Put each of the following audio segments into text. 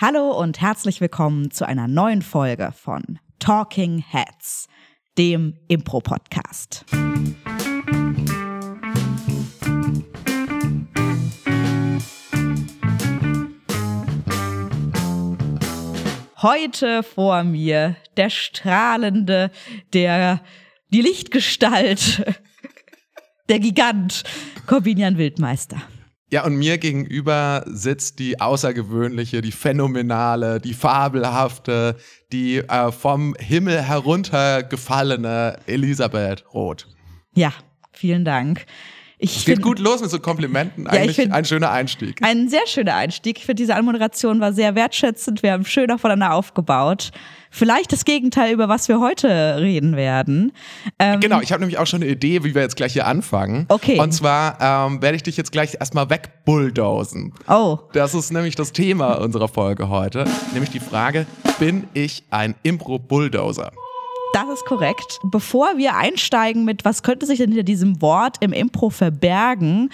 Hallo und herzlich willkommen zu einer neuen Folge von Talking Heads, dem Impro-Podcast. Heute vor mir der strahlende, der die Lichtgestalt, der Gigant, Corbinian Wildmeister. Ja, und mir gegenüber sitzt die außergewöhnliche, die phänomenale, die fabelhafte, die äh, vom Himmel heruntergefallene Elisabeth Roth. Ja, vielen Dank. Ich es geht gut los mit so Komplimenten. Ja, Eigentlich find, ein schöner Einstieg. Ein sehr schöner Einstieg. Ich finde, diese Anmoderation war sehr wertschätzend. Wir haben schön aufeinander aufgebaut. Vielleicht das Gegenteil, über was wir heute reden werden. Ähm, genau, ich habe nämlich auch schon eine Idee, wie wir jetzt gleich hier anfangen. Okay. Und zwar ähm, werde ich dich jetzt gleich erstmal wegbulldosen. Oh. Das ist nämlich das Thema unserer Folge heute. Nämlich die Frage, bin ich ein Impro-Bulldozer? Das ist korrekt. Bevor wir einsteigen mit, was könnte sich denn hinter diesem Wort im Impro verbergen,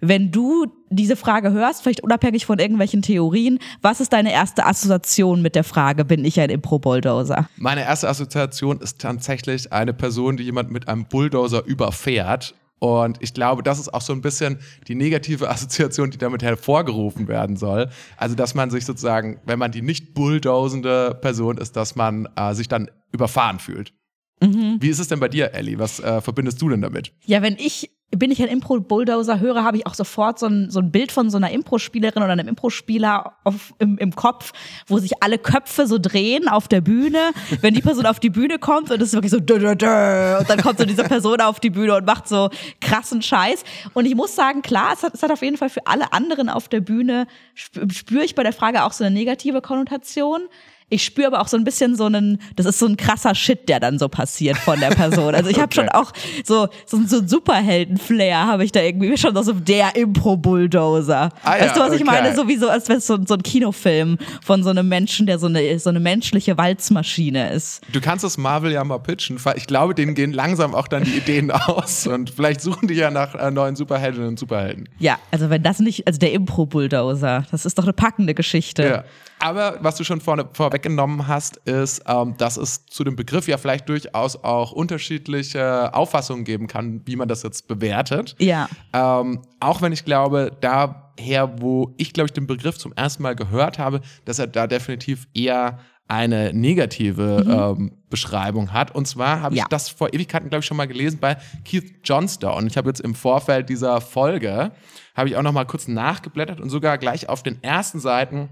wenn du diese Frage hörst, vielleicht unabhängig von irgendwelchen Theorien, was ist deine erste Assoziation mit der Frage, bin ich ein Impro-Bulldozer? Meine erste Assoziation ist tatsächlich eine Person, die jemand mit einem Bulldozer überfährt und ich glaube, das ist auch so ein bisschen die negative Assoziation, die damit hervorgerufen werden soll. Also, dass man sich sozusagen, wenn man die nicht bulldozende Person ist, dass man äh, sich dann überfahren fühlt. Mhm. Wie ist es denn bei dir, Ellie? Was äh, verbindest du denn damit? Ja, wenn ich bin ich ein Impro-Bulldozer höre, habe ich auch sofort so ein, so ein Bild von so einer Impro-Spielerin oder einem Impro-Spieler im, im Kopf, wo sich alle Köpfe so drehen auf der Bühne, wenn die Person auf die Bühne kommt und es ist wirklich so dö, und dann kommt so diese Person auf die Bühne und macht so krassen Scheiß. Und ich muss sagen, klar, es hat, es hat auf jeden Fall für alle anderen auf der Bühne, spüre ich bei der Frage auch so eine negative Konnotation ich spüre aber auch so ein bisschen so einen, das ist so ein krasser Shit, der dann so passiert von der Person. Also ich habe okay. schon auch so, so, so ein Superhelden-Flair habe ich da irgendwie schon so der Impro-Bulldozer. Ah, weißt ja, du, was okay. ich meine? Sowieso, als wäre es so, so ein Kinofilm von so einem Menschen, der so eine, so eine menschliche Walzmaschine ist. Du kannst das Marvel ja mal pitchen. Ich glaube, denen gehen langsam auch dann die Ideen aus und vielleicht suchen die ja nach äh, neuen Superheldinnen und Superhelden. Ja, also wenn das nicht, also der Impro-Bulldozer, das ist doch eine packende Geschichte. Ja. Aber was du schon vorne, vorweggenommen hast, ist, ähm, dass es zu dem Begriff ja vielleicht durchaus auch unterschiedliche Auffassungen geben kann, wie man das jetzt bewertet. Ja. Ähm, auch wenn ich glaube, daher, wo ich, glaube ich, den Begriff zum ersten Mal gehört habe, dass er da definitiv eher eine negative mhm. ähm, Beschreibung hat. Und zwar habe ich ja. das vor Ewigkeiten, glaube ich, schon mal gelesen bei Keith Johnstone. Ich habe jetzt im Vorfeld dieser Folge, habe ich auch noch mal kurz nachgeblättert und sogar gleich auf den ersten Seiten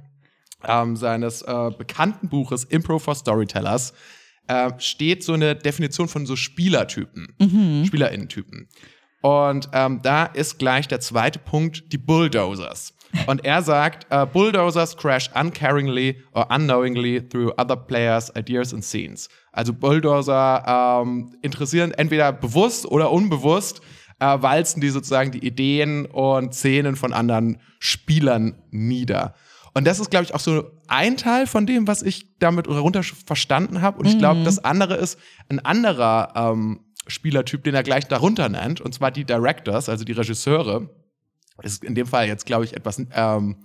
ähm, seines äh, bekannten Buches Impro for Storytellers äh, steht so eine Definition von so Spielertypen, mhm. Spielerinnentypen. Und ähm, da ist gleich der zweite Punkt die Bulldozers. Und er sagt, uh, Bulldozers crash uncaringly or unknowingly through other players' ideas and scenes. Also Bulldozer ähm, interessieren entweder bewusst oder unbewusst, äh, walzen die sozusagen die Ideen und Szenen von anderen Spielern nieder. Und das ist, glaube ich, auch so ein Teil von dem, was ich damit darunter verstanden habe. Und ich glaube, mhm. das andere ist ein anderer ähm, Spielertyp, den er gleich darunter nennt, und zwar die Directors, also die Regisseure. Ist in dem Fall jetzt, glaube ich, etwas ähm,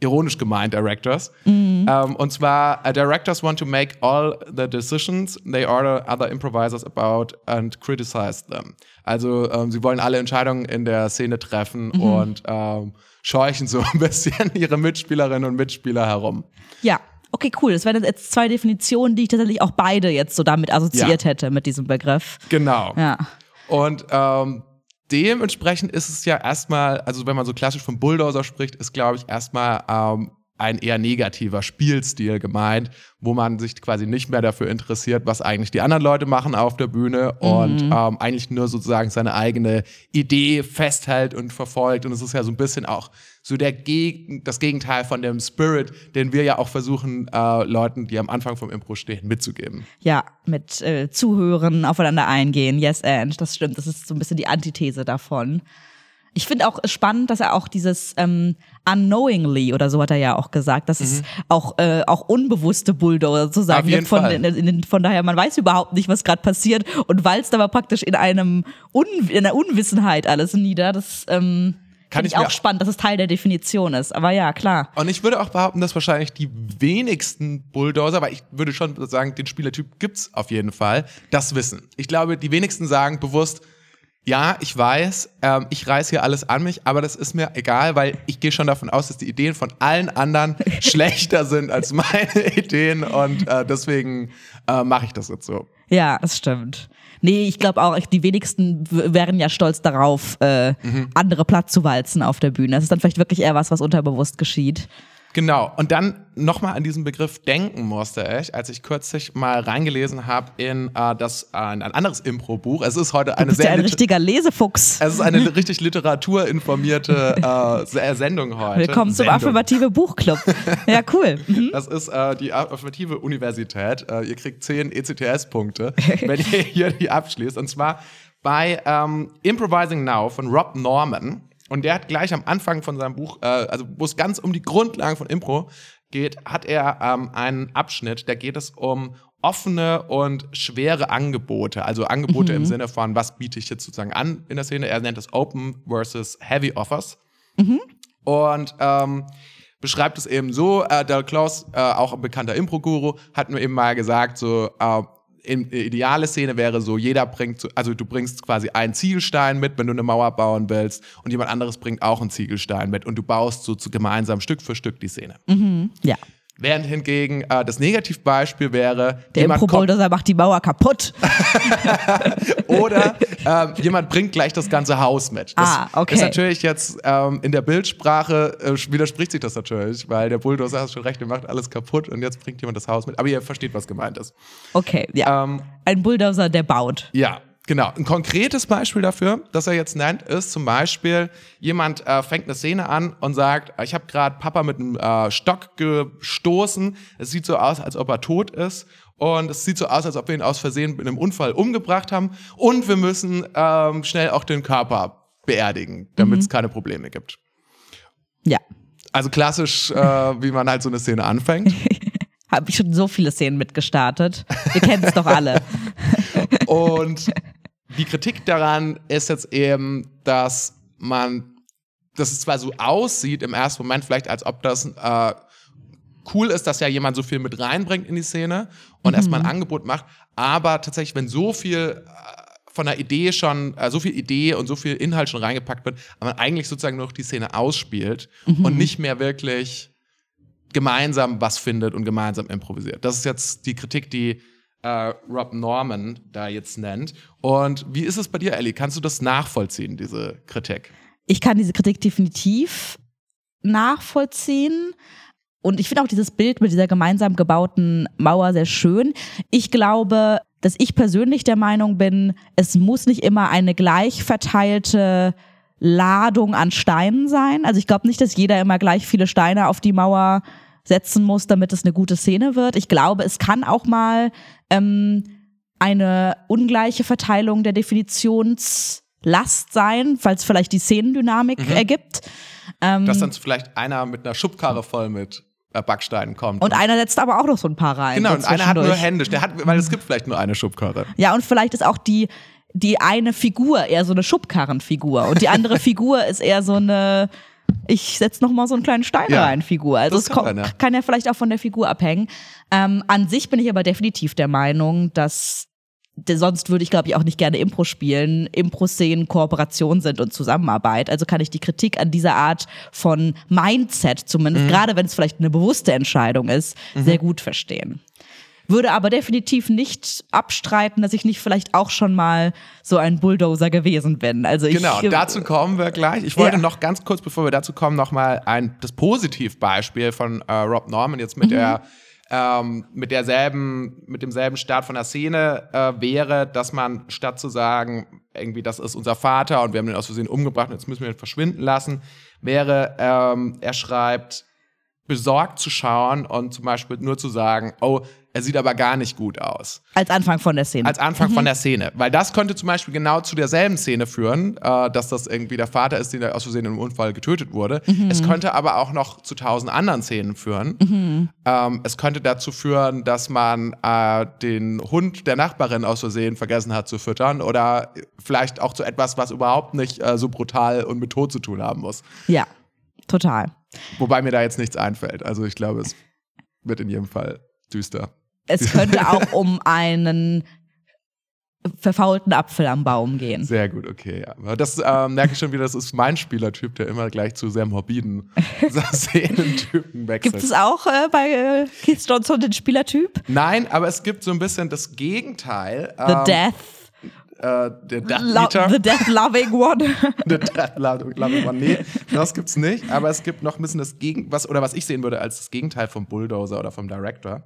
ironisch gemeint, Directors. Mhm. Um, und zwar, uh, Directors want to make all the decisions they order other improvisers about and criticize them. Also, um, ähm, sie wollen alle Entscheidungen in der Szene treffen mhm. und um, ähm, scheuchen so ein bisschen ihre Mitspielerinnen und Mitspieler herum. Ja. Okay, cool. Das wären jetzt zwei Definitionen, die ich tatsächlich auch beide jetzt so damit assoziiert ja. hätte, mit diesem Begriff. Genau. Ja. Und ähm, dementsprechend ist es ja erstmal, also wenn man so klassisch vom Bulldozer spricht, ist, glaube ich, erstmal ähm, ein eher negativer Spielstil gemeint, wo man sich quasi nicht mehr dafür interessiert, was eigentlich die anderen Leute machen auf der Bühne mhm. und ähm, eigentlich nur sozusagen seine eigene Idee festhält und verfolgt. Und es ist ja so ein bisschen auch so der Geg das Gegenteil von dem Spirit, den wir ja auch versuchen, äh, Leuten, die am Anfang vom Impro stehen, mitzugeben. Ja, mit äh, Zuhören, aufeinander eingehen, yes and, das stimmt. Das ist so ein bisschen die Antithese davon. Ich finde auch spannend, dass er auch dieses ähm, unknowingly oder so hat er ja auch gesagt, dass mhm. es auch äh, auch unbewusste Bulldozer sozusagen gibt. Von, in, in, von daher man weiß überhaupt nicht, was gerade passiert und walzt aber praktisch in einem Un in einer Unwissenheit alles nieder. Das ähm, Finde ich, ich auch spannend, dass es Teil der Definition ist. Aber ja, klar. Und ich würde auch behaupten, dass wahrscheinlich die wenigsten Bulldozer, weil ich würde schon sagen, den Spielertyp gibt's auf jeden Fall, das wissen. Ich glaube, die wenigsten sagen bewusst, ja, ich weiß, ähm, ich reiß hier alles an mich, aber das ist mir egal, weil ich gehe schon davon aus, dass die Ideen von allen anderen schlechter sind als meine Ideen und äh, deswegen äh, mache ich das jetzt so. Ja, das stimmt. Nee, ich glaube auch, die wenigsten wären ja stolz darauf, äh, mhm. andere platt zu walzen auf der Bühne. Das ist dann vielleicht wirklich eher was, was unterbewusst geschieht. Genau. Und dann nochmal an diesen Begriff denken musste ich, als ich kürzlich mal reingelesen habe in äh, das äh, ein anderes Impro-Buch. Es ist heute eine du bist sehr ja ein richtiger Lesefuchs. Es ist eine richtig literaturinformierte äh, Sendung heute. Willkommen Sendung. zum Affirmative Buchclub. Ja, cool. Mhm. Das ist äh, die Affirmative Universität. Äh, ihr kriegt zehn ECTS-Punkte, wenn ihr hier die abschließt. Und zwar bei ähm, Improvising Now von Rob Norman. Und der hat gleich am Anfang von seinem Buch, äh, also wo es ganz um die Grundlagen von Impro geht, hat er ähm, einen Abschnitt, da geht es um offene und schwere Angebote. Also Angebote mhm. im Sinne von, was biete ich jetzt sozusagen an in der Szene. Er nennt es Open versus Heavy Offers. Mhm. Und ähm, beschreibt es eben so, äh, der Klaus, äh, auch ein bekannter Impro-Guru, hat mir eben mal gesagt, so, äh, ideale Szene wäre so, jeder bringt, also du bringst quasi einen Ziegelstein mit, wenn du eine Mauer bauen willst, und jemand anderes bringt auch einen Ziegelstein mit und du baust so gemeinsam Stück für Stück die Szene. Mhm, ja. Während hingegen äh, das Negativbeispiel wäre, der Impro-Bulldozer macht die Mauer kaputt. Oder ähm, jemand bringt gleich das ganze Haus mit. Das ah, okay. ist natürlich jetzt ähm, in der Bildsprache äh, widerspricht sich das natürlich, weil der Bulldozer hat schon recht, der macht alles kaputt und jetzt bringt jemand das Haus mit. Aber ihr versteht, was gemeint ist. Okay, ja. Ähm, Ein Bulldozer, der baut. Ja, Genau. Ein konkretes Beispiel dafür, das er jetzt nennt, ist zum Beispiel, jemand äh, fängt eine Szene an und sagt, ich habe gerade Papa mit einem äh, Stock gestoßen. Es sieht so aus, als ob er tot ist. Und es sieht so aus, als ob wir ihn aus Versehen in einem Unfall umgebracht haben. Und wir müssen ähm, schnell auch den Körper beerdigen, damit es mhm. keine Probleme gibt. Ja. Also klassisch, äh, wie man halt so eine Szene anfängt. Habe ich schon so viele Szenen mitgestartet. Wir kennen es doch alle. Und die Kritik daran ist jetzt eben, dass man, dass es zwar so aussieht im ersten Moment vielleicht, als ob das äh, cool ist, dass ja jemand so viel mit reinbringt in die Szene und mhm. erstmal ein Angebot macht, aber tatsächlich, wenn so viel äh, von der Idee schon, äh, so viel Idee und so viel Inhalt schon reingepackt wird, aber man eigentlich sozusagen nur noch die Szene ausspielt mhm. und nicht mehr wirklich gemeinsam was findet und gemeinsam improvisiert. Das ist jetzt die Kritik, die äh, Rob Norman da jetzt nennt. Und wie ist es bei dir, Ellie? Kannst du das nachvollziehen, diese Kritik? Ich kann diese Kritik definitiv nachvollziehen. Und ich finde auch dieses Bild mit dieser gemeinsam gebauten Mauer sehr schön. Ich glaube, dass ich persönlich der Meinung bin, es muss nicht immer eine gleich verteilte Ladung an Steinen sein. Also ich glaube nicht, dass jeder immer gleich viele Steine auf die Mauer setzen muss, damit es eine gute Szene wird. Ich glaube, es kann auch mal ähm, eine ungleiche Verteilung der Definitionslast sein, falls vielleicht die Szenendynamik mhm. ergibt. Ähm, Dass dann vielleicht einer mit einer Schubkarre voll mit äh, Backsteinen kommt. Und einer setzt aber auch noch so ein paar rein. Genau, und einer hat nur händisch, der hat, weil es gibt vielleicht nur eine Schubkarre. Ja, und vielleicht ist auch die, die eine Figur eher so eine Schubkarrenfigur und die andere Figur ist eher so eine ich setze noch mal so einen kleinen Stein ja, rein Figur. Also es kann, ja. kann ja vielleicht auch von der Figur abhängen. Ähm, an sich bin ich aber definitiv der Meinung, dass sonst würde ich, glaube ich, auch nicht gerne Impro spielen. Impro-Szenen Kooperation sind und Zusammenarbeit. Also kann ich die Kritik an dieser Art von Mindset, zumindest mhm. gerade wenn es vielleicht eine bewusste Entscheidung ist, mhm. sehr gut verstehen würde aber definitiv nicht abstreiten, dass ich nicht vielleicht auch schon mal so ein Bulldozer gewesen bin. Also ich, genau, dazu kommen wir gleich. Ich wollte ja. noch ganz kurz, bevor wir dazu kommen, noch mal ein das Positivbeispiel von äh, Rob Norman jetzt mit mhm. der ähm, mit derselben, mit demselben Start von der Szene äh, wäre, dass man statt zu sagen, irgendwie, das ist unser Vater und wir haben den aus Versehen umgebracht und jetzt müssen wir ihn verschwinden lassen, wäre, ähm, er schreibt, besorgt zu schauen und zum Beispiel nur zu sagen, oh, er sieht aber gar nicht gut aus. Als Anfang von der Szene. Als Anfang mhm. von der Szene. Weil das könnte zum Beispiel genau zu derselben Szene führen, äh, dass das irgendwie der Vater ist, der aus Versehen im Unfall getötet wurde. Mhm. Es könnte aber auch noch zu tausend anderen Szenen führen. Mhm. Ähm, es könnte dazu führen, dass man äh, den Hund der Nachbarin aus Versehen vergessen hat zu füttern oder vielleicht auch zu etwas, was überhaupt nicht äh, so brutal und mit Tod zu tun haben muss. Ja, total. Wobei mir da jetzt nichts einfällt. Also ich glaube, es wird in jedem Fall düster. Es könnte auch um einen verfaulten Apfel am Baum gehen. Sehr gut, okay. Ja. Das ähm, merke ich schon wieder, das ist mein Spielertyp, der immer gleich zu sehr morbiden Szenentypen wechselt. Gibt es auch äh, bei äh, Keith Johnson den Spielertyp? Nein, aber es gibt so ein bisschen das Gegenteil. The ähm, Death. Äh, der Death Eater. The Death Loving One. The Death Loving One. Nee, das gibt's nicht. Aber es gibt noch ein bisschen das Gegenteil, was, oder was ich sehen würde als das Gegenteil vom Bulldozer oder vom Director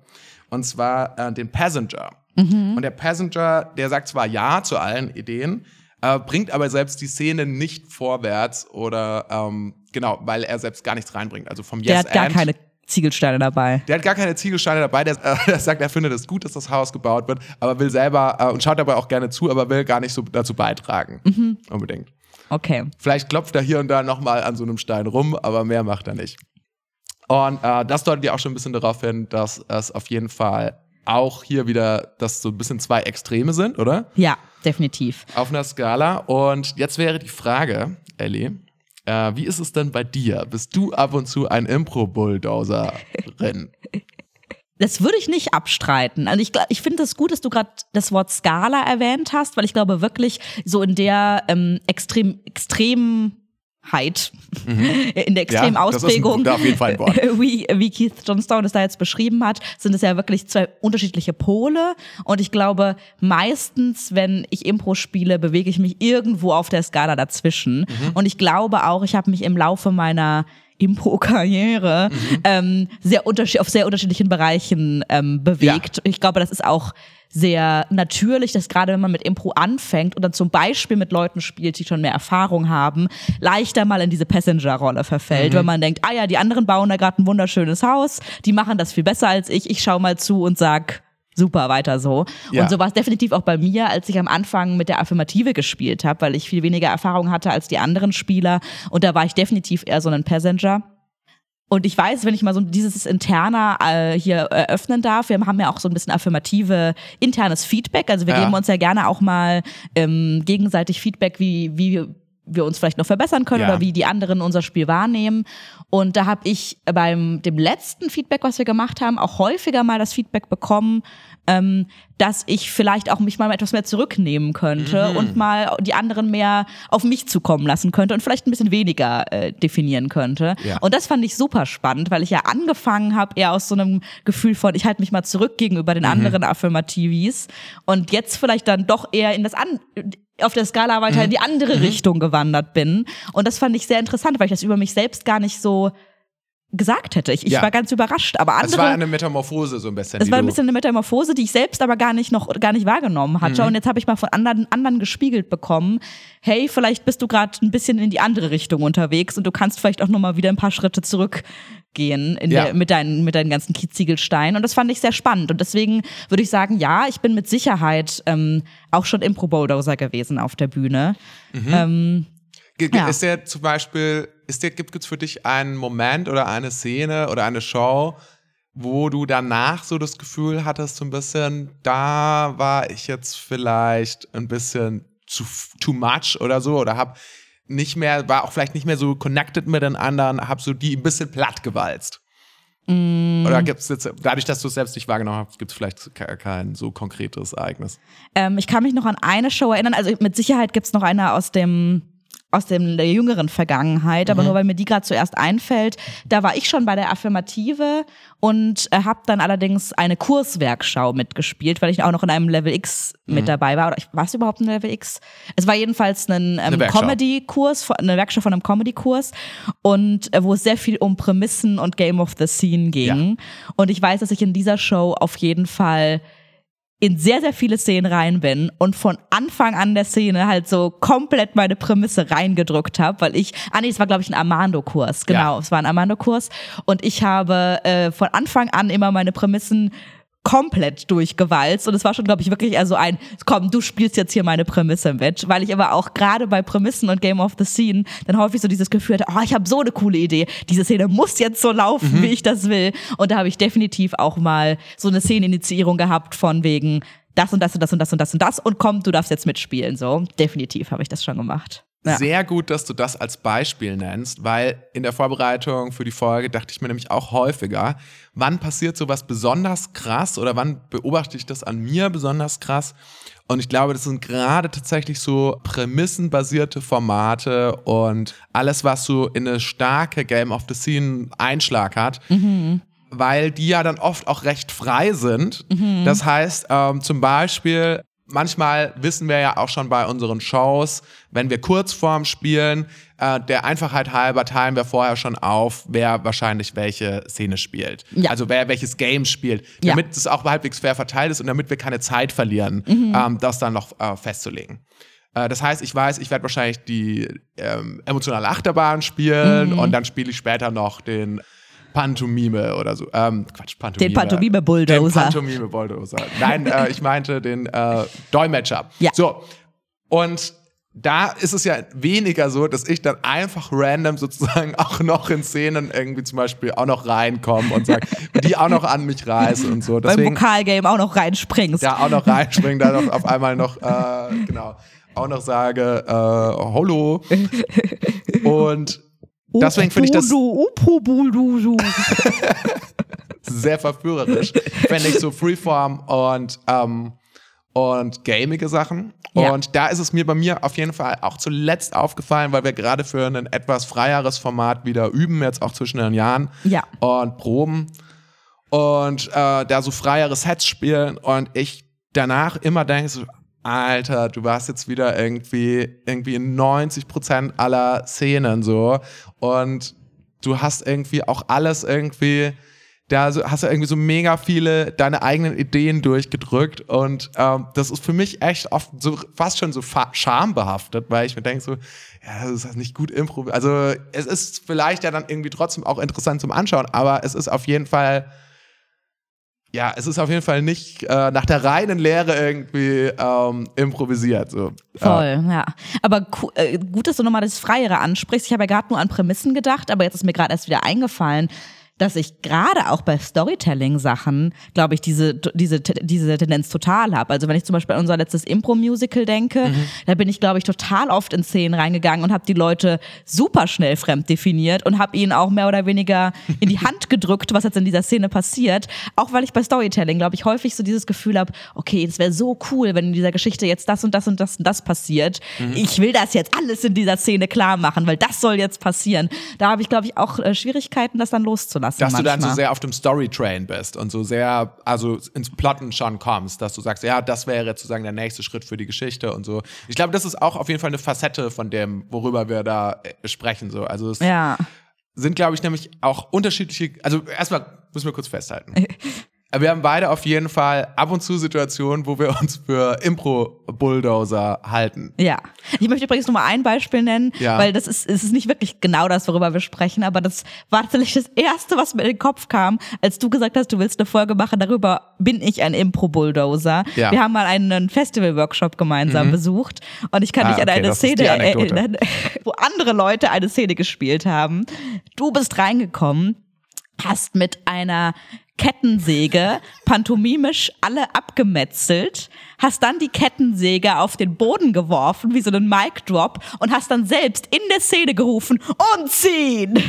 und zwar äh, den Passenger. Mhm. Und der Passenger, der sagt zwar Ja zu allen Ideen, äh, bringt aber selbst die Szene nicht vorwärts oder ähm, genau, weil er selbst gar nichts reinbringt. Also vom Yes Der hat gar and, keine Ziegelsteine dabei. Der hat gar keine Ziegelsteine dabei. Der, äh, der, sagt, er findet es gut, dass das Haus gebaut wird, aber will selber äh, und schaut dabei auch gerne zu, aber will gar nicht so dazu beitragen. Mhm. Unbedingt. Okay. Vielleicht klopft er hier und da nochmal an so einem Stein rum, aber mehr macht er nicht. Und äh, das deutet ja auch schon ein bisschen darauf hin, dass es auf jeden Fall auch hier wieder, dass so ein bisschen zwei Extreme sind, oder? Ja, definitiv. Auf einer Skala. Und jetzt wäre die Frage, Ellie, äh, wie ist es denn bei dir? Bist du ab und zu ein Impro-Bulldozerin? Das würde ich nicht abstreiten. Also ich, ich finde es das gut, dass du gerade das Wort Skala erwähnt hast, weil ich glaube wirklich so in der ähm, extrem extremen Heit mhm. in der extremen ja, Ausprägung. Wie, wie Keith Johnstone es da jetzt beschrieben hat, sind es ja wirklich zwei unterschiedliche Pole. Und ich glaube, meistens, wenn ich Impro spiele, bewege ich mich irgendwo auf der Skala dazwischen. Mhm. Und ich glaube auch, ich habe mich im Laufe meiner Impro-Karriere mhm. ähm, sehr unterschied auf sehr unterschiedlichen Bereichen ähm, bewegt. Ja. Ich glaube, das ist auch sehr natürlich, dass gerade wenn man mit Impro anfängt und dann zum Beispiel mit Leuten spielt, die schon mehr Erfahrung haben, leichter mal in diese Passenger-Rolle verfällt, mhm. wenn man denkt, ah ja, die anderen bauen da gerade ein wunderschönes Haus, die machen das viel besser als ich, ich schau mal zu und sag, super, weiter so. Ja. Und so war es definitiv auch bei mir, als ich am Anfang mit der Affirmative gespielt habe, weil ich viel weniger Erfahrung hatte als die anderen Spieler. Und da war ich definitiv eher so ein Passenger. Und ich weiß, wenn ich mal so dieses Interna äh, hier eröffnen darf, wir haben ja auch so ein bisschen affirmative internes Feedback. Also wir ja. geben uns ja gerne auch mal ähm, gegenseitig Feedback, wie, wie wir uns vielleicht noch verbessern können ja. oder wie die anderen unser Spiel wahrnehmen. Und da habe ich beim dem letzten Feedback, was wir gemacht haben, auch häufiger mal das Feedback bekommen, ähm, dass ich vielleicht auch mich mal etwas mehr zurücknehmen könnte mhm. und mal die anderen mehr auf mich zukommen lassen könnte und vielleicht ein bisschen weniger äh, definieren könnte. Ja. Und das fand ich super spannend, weil ich ja angefangen habe eher aus so einem Gefühl von, ich halte mich mal zurück gegenüber den mhm. anderen Affirmativis und jetzt vielleicht dann doch eher in das an auf der Skala weiter mhm. in die andere mhm. Richtung gewandert bin. Und das fand ich sehr interessant, weil ich das über mich selbst gar nicht so gesagt hätte. Ich, ich ja. war ganz überrascht. Aber andere. Es war eine Metamorphose so ein bisschen. Es war ein bisschen eine Metamorphose, die ich selbst aber gar nicht noch gar nicht wahrgenommen hatte. Mhm. Und jetzt habe ich mal von anderen anderen gespiegelt bekommen. Hey, vielleicht bist du gerade ein bisschen in die andere Richtung unterwegs und du kannst vielleicht auch noch mal wieder ein paar Schritte zurückgehen ja. der, mit deinen mit deinen ganzen Kiezziegelsteinen. Und das fand ich sehr spannend. Und deswegen würde ich sagen, ja, ich bin mit Sicherheit ähm, auch schon Impro Bulldozer gewesen auf der Bühne. Mhm. Ähm, ja. Ist der zum Beispiel, ist der, gibt es für dich einen Moment oder eine Szene oder eine Show, wo du danach so das Gefühl hattest, so ein bisschen, da war ich jetzt vielleicht ein bisschen zu too much oder so oder hab nicht mehr, war auch vielleicht nicht mehr so connected mit den anderen, hab so die ein bisschen platt gewalzt. Mm. Oder gibt es jetzt, dadurch, dass du es selbst nicht wahrgenommen hast, gibt es vielleicht kein so konkretes Ereignis? Ähm, ich kann mich noch an eine Show erinnern, also mit Sicherheit gibt es noch eine aus dem aus dem, der jüngeren Vergangenheit, aber mhm. nur weil mir die gerade zuerst einfällt. Da war ich schon bei der Affirmative und äh, habe dann allerdings eine Kurswerkschau mitgespielt, weil ich auch noch in einem Level X mhm. mit dabei war. Oder war es überhaupt ein Level X? Es war jedenfalls ein ähm, Comedy-Kurs, eine Werkschau von einem Comedy-Kurs und äh, wo es sehr viel um Prämissen und Game of the Scene ging. Ja. Und ich weiß, dass ich in dieser Show auf jeden Fall in sehr, sehr viele Szenen rein bin und von Anfang an der Szene halt so komplett meine Prämisse reingedrückt habe, weil ich, ah nee, es war glaube ich ein Armando-Kurs, genau, ja. es war ein Armando-Kurs und ich habe äh, von Anfang an immer meine Prämissen komplett durchgewalzt und es war schon, glaube ich, wirklich eher so ein, komm, du spielst jetzt hier meine Prämisse im Match, weil ich aber auch gerade bei Prämissen und Game of the Scene dann häufig so dieses Gefühl hatte, oh, ich habe so eine coole Idee, diese Szene muss jetzt so laufen, mhm. wie ich das will und da habe ich definitiv auch mal so eine Szeneninitiierung gehabt von wegen das und das und das und das und das und das und komm, du darfst jetzt mitspielen, so. Definitiv habe ich das schon gemacht. Ja. Sehr gut, dass du das als Beispiel nennst, weil in der Vorbereitung für die Folge dachte ich mir nämlich auch häufiger, wann passiert sowas besonders krass oder wann beobachte ich das an mir besonders krass? Und ich glaube, das sind gerade tatsächlich so prämissenbasierte Formate und alles, was so in eine starke Game of the Scene Einschlag hat. Mhm weil die ja dann oft auch recht frei sind. Mhm. Das heißt, ähm, zum Beispiel manchmal wissen wir ja auch schon bei unseren Shows, wenn wir Kurzform spielen, äh, der Einfachheit halber teilen wir vorher schon auf, wer wahrscheinlich welche Szene spielt. Ja. Also wer welches Game spielt, damit ja. es auch halbwegs fair verteilt ist und damit wir keine Zeit verlieren, mhm. ähm, das dann noch äh, festzulegen. Äh, das heißt, ich weiß, ich werde wahrscheinlich die ähm, emotionale Achterbahn spielen mhm. und dann spiele ich später noch den Pantomime oder so. Ähm, Quatsch, Pantomime. Den Pantomime-Bulldozer. Den Pantomime-Bulldozer. Nein, äh, ich meinte den äh, Dolmetscher. Ja. So. Und da ist es ja weniger so, dass ich dann einfach random sozusagen auch noch in Szenen irgendwie zum Beispiel auch noch reinkomme und sage, die auch noch an mich reißen und so. Deswegen, Beim Vokalgame auch noch reinspringst. Ja, auch noch reinspringen, da noch auf einmal noch, äh, genau, auch noch sage, äh, Hallo. Und Deswegen finde ich das sehr verführerisch. Fände ich so Freeform und ähm, und gamige Sachen. Ja. Und da ist es mir bei mir auf jeden Fall auch zuletzt aufgefallen, weil wir gerade für ein etwas freieres Format wieder üben, jetzt auch zwischen den Jahren ja. und proben und äh, da so freiere Sets spielen und ich danach immer denke so, Alter, du warst jetzt wieder irgendwie, irgendwie in 90 Prozent aller Szenen so und du hast irgendwie auch alles irgendwie, da hast du irgendwie so mega viele deine eigenen Ideen durchgedrückt und ähm, das ist für mich echt oft so fast schon so schambehaftet, weil ich mir denke so, ja, das ist nicht gut improvisiert. Also es ist vielleicht ja dann irgendwie trotzdem auch interessant zum Anschauen, aber es ist auf jeden Fall ja, es ist auf jeden Fall nicht äh, nach der reinen Lehre irgendwie ähm, improvisiert. So. Voll, äh. ja. Aber äh, gut, dass du nochmal das Freiere ansprichst. Ich habe ja gerade nur an Prämissen gedacht, aber jetzt ist mir gerade erst wieder eingefallen dass ich gerade auch bei Storytelling-Sachen, glaube ich, diese, diese, diese Tendenz total habe. Also wenn ich zum Beispiel an unser letztes Impro-Musical denke, mhm. da bin ich, glaube ich, total oft in Szenen reingegangen und habe die Leute super schnell fremd definiert und habe ihnen auch mehr oder weniger in die Hand gedrückt, was jetzt in dieser Szene passiert. Auch weil ich bei Storytelling, glaube ich, häufig so dieses Gefühl habe, okay, es wäre so cool, wenn in dieser Geschichte jetzt das und das und das und das passiert. Mhm. Ich will das jetzt alles in dieser Szene klar machen, weil das soll jetzt passieren. Da habe ich, glaube ich, auch äh, Schwierigkeiten, das dann loszulassen lassen. Dass manchmal. du dann so sehr auf dem Story-Train bist und so sehr, also ins Plotten schon kommst, dass du sagst, ja, das wäre sozusagen der nächste Schritt für die Geschichte und so. Ich glaube, das ist auch auf jeden Fall eine Facette von dem, worüber wir da äh, sprechen. So. Also es ja. sind, glaube ich, nämlich auch unterschiedliche, also erstmal müssen wir kurz festhalten. wir haben beide auf jeden Fall ab und zu Situationen, wo wir uns für Impro-Bulldozer halten. Ja. Ich möchte übrigens nur mal ein Beispiel nennen, ja. weil das ist, es ist nicht wirklich genau das, worüber wir sprechen, aber das war tatsächlich das Erste, was mir in den Kopf kam, als du gesagt hast, du willst eine Folge machen, darüber bin ich ein Impro-Bulldozer. Ja. Wir haben mal einen Festival-Workshop gemeinsam mhm. besucht und ich kann ah, mich an okay, eine Szene erinnern, wo andere Leute eine Szene gespielt haben. Du bist reingekommen hast mit einer Kettensäge pantomimisch alle abgemetzelt, hast dann die Kettensäge auf den Boden geworfen, wie so einen Mic Drop und hast dann selbst in der Szene gerufen und ziehen.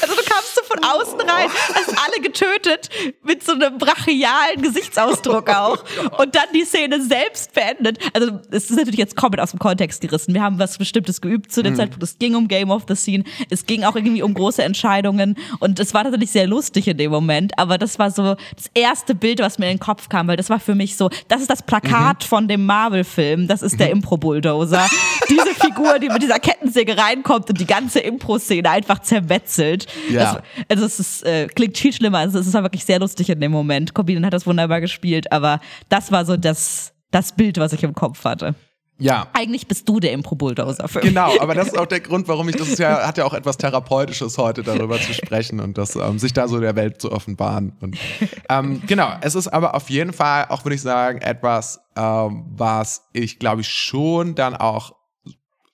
Also du von außen rein, hast alle getötet mit so einem brachialen Gesichtsausdruck auch und dann die Szene selbst beendet. Also es ist natürlich jetzt komplett aus dem Kontext gerissen. Wir haben was Bestimmtes geübt zu dem mhm. Zeitpunkt. Es ging um Game of the Scene, es ging auch irgendwie um große Entscheidungen und es war tatsächlich sehr lustig in dem Moment. Aber das war so das erste Bild, was mir in den Kopf kam, weil das war für mich so, das ist das Plakat mhm. von dem Marvel-Film, das ist der mhm. Impro-Bulldozer. Diese Figur, die mit dieser Kettensäge reinkommt und die ganze Impro-Szene einfach zermetzelt. Ja. Das, Also es ist, äh, klingt viel schlimmer. Also es war wirklich sehr lustig in dem Moment. Corbin hat das wunderbar gespielt, aber das war so das, das Bild, was ich im Kopf hatte. Ja. Eigentlich bist du der Impro-Bulldozer für Genau, aber das ist auch der Grund, warum ich, das ja, hat ja auch etwas Therapeutisches heute darüber zu sprechen und das, ähm, sich da so der Welt zu offenbaren. Und, ähm, genau, es ist aber auf jeden Fall, auch würde ich sagen, etwas, ähm, was ich glaube ich schon dann auch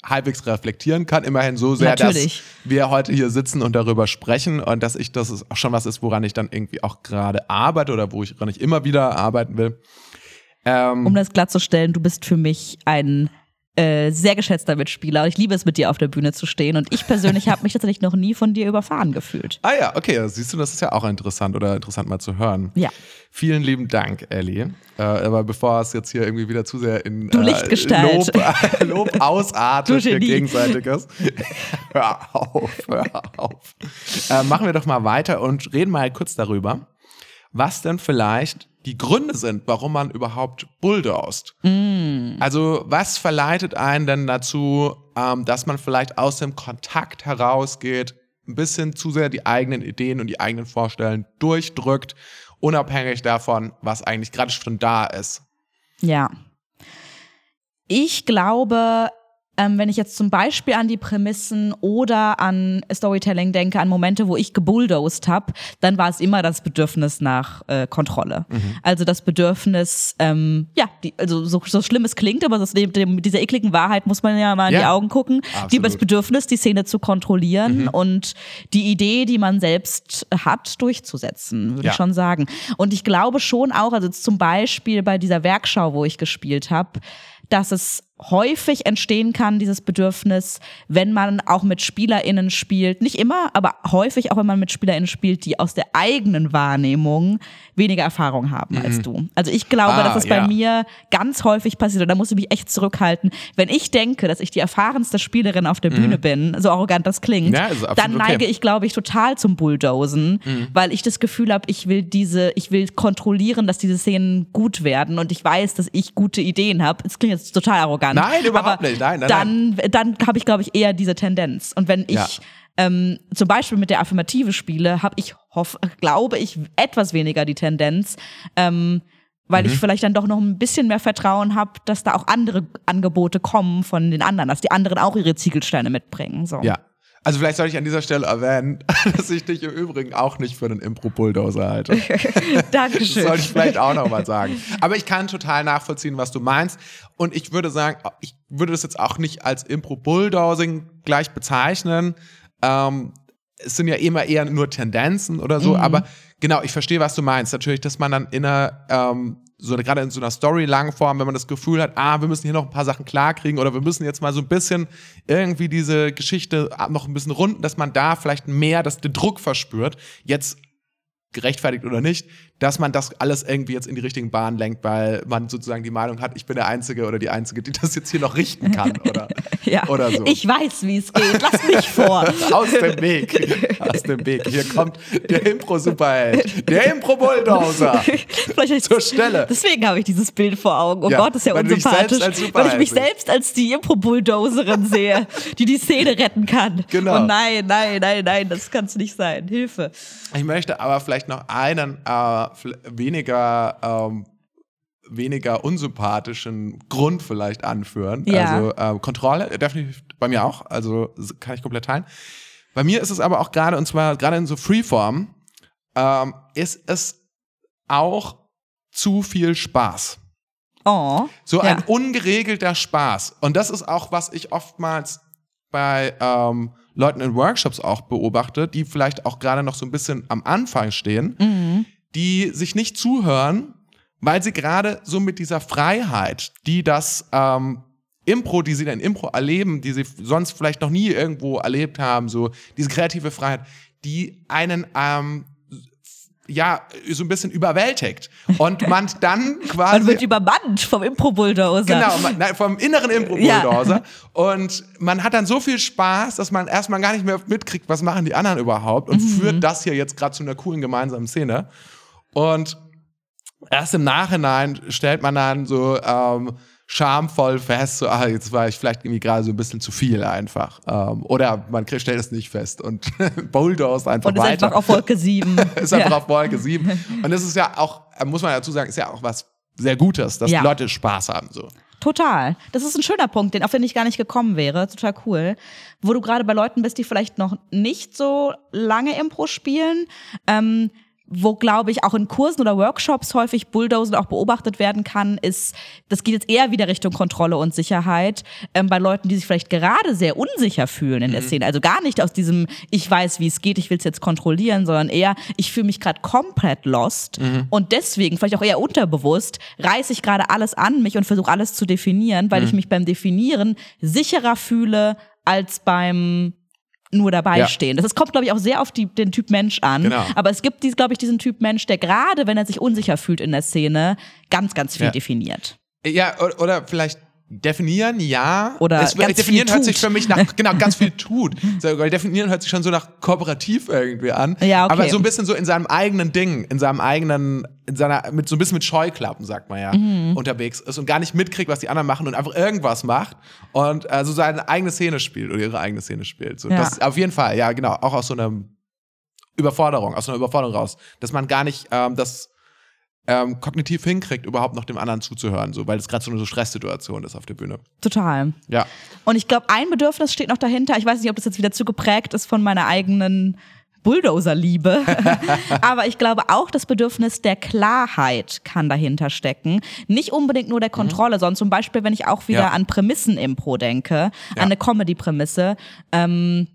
halbwegs reflektieren kann. Immerhin so sehr, Natürlich. dass wir heute hier sitzen und darüber sprechen und dass ich, dass es auch schon was ist, woran ich dann irgendwie auch gerade arbeite oder wo ich, woran ich immer wieder arbeiten will. Ähm, um das klarzustellen, du bist für mich ein äh, sehr geschätzter Mitspieler. Ich liebe es, mit dir auf der Bühne zu stehen. Und ich persönlich habe mich tatsächlich noch nie von dir überfahren gefühlt. Ah ja, okay. Siehst du, das ist ja auch interessant oder interessant mal zu hören. Ja. Vielen lieben Dank, Ellie. Äh, aber bevor es jetzt hier irgendwie wieder zu sehr in du Lichtgestalt. Lob, Lob ausartet für Gegenseitiges. hör auf, hör auf. Äh, machen wir doch mal weiter und reden mal kurz darüber, was denn vielleicht die Gründe sind, warum man überhaupt bulldozt. Mm. Also was verleitet einen denn dazu, ähm, dass man vielleicht aus dem Kontakt herausgeht, ein bisschen zu sehr die eigenen Ideen und die eigenen Vorstellungen durchdrückt, unabhängig davon, was eigentlich gerade schon da ist. Ja. Ich glaube, ähm, wenn ich jetzt zum Beispiel an die Prämissen oder an Storytelling denke, an Momente, wo ich gebulldozed habe, dann war es immer das Bedürfnis nach äh, Kontrolle. Mhm. Also das Bedürfnis, ähm, ja, die, also so, so schlimm es klingt, aber das, dem, dieser ekligen Wahrheit muss man ja mal in ja. die Augen gucken. Die, das Bedürfnis, die Szene zu kontrollieren mhm. und die Idee, die man selbst hat, durchzusetzen, würde ja. ich schon sagen. Und ich glaube schon auch, also zum Beispiel bei dieser Werkschau, wo ich gespielt habe, dass es häufig entstehen kann, dieses Bedürfnis, wenn man auch mit SpielerInnen spielt. Nicht immer, aber häufig auch, wenn man mit SpielerInnen spielt, die aus der eigenen Wahrnehmung weniger Erfahrung haben mhm. als du. Also ich glaube, ah, dass das ja. bei mir ganz häufig passiert und da muss ich mich echt zurückhalten. Wenn ich denke, dass ich die erfahrenste Spielerin auf der mhm. Bühne bin, so arrogant das klingt, ja, dann neige okay. ich, glaube ich, total zum Bulldozen, mhm. weil ich das Gefühl habe, ich will diese, ich will kontrollieren, dass diese Szenen gut werden und ich weiß, dass ich gute Ideen habe. Es klingt jetzt total arrogant. Nein, überhaupt nicht. Nein, nein, dann, nein. dann habe ich, glaube ich, eher diese Tendenz. Und wenn ich ja. ähm, zum Beispiel mit der Affirmative spiele, habe ich, hoff, glaube ich, etwas weniger die Tendenz, ähm, weil mhm. ich vielleicht dann doch noch ein bisschen mehr Vertrauen habe, dass da auch andere Angebote kommen von den anderen, dass die anderen auch ihre Ziegelsteine mitbringen. So. Ja, also vielleicht soll ich an dieser Stelle erwähnen, dass ich dich im Übrigen auch nicht für einen Impro-Bulldozer halte. Dankeschön. Das sollte ich vielleicht auch nochmal sagen. Aber ich kann total nachvollziehen, was du meinst. Und ich würde sagen, ich würde das jetzt auch nicht als Impro-Bulldozing gleich bezeichnen. Ähm, es sind ja immer eher nur Tendenzen oder so, mhm. aber genau, ich verstehe, was du meinst. Natürlich, dass man dann in einer ähm, so gerade in so einer Story-Langform, wenn man das Gefühl hat, ah, wir müssen hier noch ein paar Sachen klarkriegen oder wir müssen jetzt mal so ein bisschen irgendwie diese Geschichte noch ein bisschen runden, dass man da vielleicht mehr das, den Druck verspürt. Jetzt gerechtfertigt oder nicht, dass man das alles irgendwie jetzt in die richtigen Bahnen lenkt, weil man sozusagen die Meinung hat, ich bin der Einzige oder die Einzige, die das jetzt hier noch richten kann oder, ja. oder so. Ich weiß, wie es geht. Lass mich vor. Aus dem Weg. Aus dem Weg. Hier kommt der Impro-Superheld. Der Impro-Bulldozer. Zur Stelle. Deswegen habe ich dieses Bild vor Augen. Oh ja, Gott, ist ja unsympathisch. Weil ich mich selbst als die Impro-Bulldozerin sehe, die die Szene retten kann. Genau. Und nein, nein, nein, nein, das kann es nicht sein. Hilfe. Ich möchte aber vielleicht noch einen äh, weniger, ähm, weniger unsympathischen Grund vielleicht anführen. Ja. Also äh, Kontrolle, definitiv bei mir auch, also kann ich komplett teilen. Bei mir ist es aber auch gerade, und zwar gerade in so Freeform, ähm, ist es auch zu viel Spaß. Oh. So ja. ein ungeregelter Spaß. Und das ist auch, was ich oftmals bei ähm, Leuten in Workshops auch beobachte, die vielleicht auch gerade noch so ein bisschen am Anfang stehen, mhm die sich nicht zuhören, weil sie gerade so mit dieser Freiheit, die das ähm, Impro, die sie in Impro erleben, die sie sonst vielleicht noch nie irgendwo erlebt haben, so diese kreative Freiheit, die einen ähm, ja, so ein bisschen überwältigt. Und man dann quasi. Man wird übermannt vom Impro-Bulldozer. Genau, man, nein, vom inneren Impro-Bulldozer. Ja. Und man hat dann so viel Spaß, dass man erstmal gar nicht mehr mitkriegt, was machen die anderen überhaupt und mhm. führt das hier jetzt gerade zu einer coolen gemeinsamen Szene. Und erst im Nachhinein stellt man dann so ähm, schamvoll fest, so, ah, jetzt war ich vielleicht irgendwie gerade so ein bisschen zu viel einfach. Ähm, oder man stellt es nicht fest und bulldozt einfach und ist weiter. einfach auf Wolke 7. ist einfach ja. auf Wolke 7. Und das ist ja auch, muss man dazu sagen, ist ja auch was sehr Gutes, dass ja. die Leute Spaß haben. So. Total. Das ist ein schöner Punkt, den, auf den ich gar nicht gekommen wäre. Total cool. Wo du gerade bei Leuten bist, die vielleicht noch nicht so lange Impro spielen. Ähm, wo, glaube ich, auch in Kursen oder Workshops häufig Bulldozen auch beobachtet werden kann, ist, das geht jetzt eher wieder Richtung Kontrolle und Sicherheit ähm, bei Leuten, die sich vielleicht gerade sehr unsicher fühlen in mhm. der Szene. Also gar nicht aus diesem, ich weiß, wie es geht, ich will es jetzt kontrollieren, sondern eher, ich fühle mich gerade komplett lost mhm. und deswegen, vielleicht auch eher unterbewusst, reiße ich gerade alles an mich und versuche alles zu definieren, weil mhm. ich mich beim Definieren sicherer fühle als beim nur dabei ja. stehen. Das kommt, glaube ich, auch sehr auf die, den Typ Mensch an. Genau. Aber es gibt, glaube ich, diesen Typ Mensch, der gerade, wenn er sich unsicher fühlt in der Szene, ganz, ganz viel ja. definiert. Ja, oder vielleicht Definieren, ja. Oder es, ganz definieren hört sich für mich nach genau ganz viel tut. Weil definieren hört sich schon so nach kooperativ irgendwie an. Ja, okay. Aber so ein bisschen so in seinem eigenen Ding, in seinem eigenen, in seiner mit so ein bisschen mit Scheuklappen, sagt man ja, mhm. unterwegs ist und gar nicht mitkriegt, was die anderen machen und einfach irgendwas macht und äh, so seine eigene Szene spielt oder ihre eigene Szene spielt. So, ja. Das auf jeden Fall, ja, genau, auch aus so einer Überforderung, aus so einer Überforderung raus, dass man gar nicht ähm, das ähm, kognitiv hinkriegt, überhaupt noch dem anderen zuzuhören, so, weil es gerade so eine Stresssituation ist auf der Bühne. Total. Ja. Und ich glaube, ein Bedürfnis steht noch dahinter. Ich weiß nicht, ob das jetzt wieder zu geprägt ist von meiner eigenen Bulldozer-Liebe. Aber ich glaube auch das Bedürfnis der Klarheit kann dahinter stecken. Nicht unbedingt nur der mhm. Kontrolle, mhm. sondern zum Beispiel, wenn ich auch wieder ja. an Prämissen-Impro denke, ja. an eine Comedy-Prämisse. Ähm,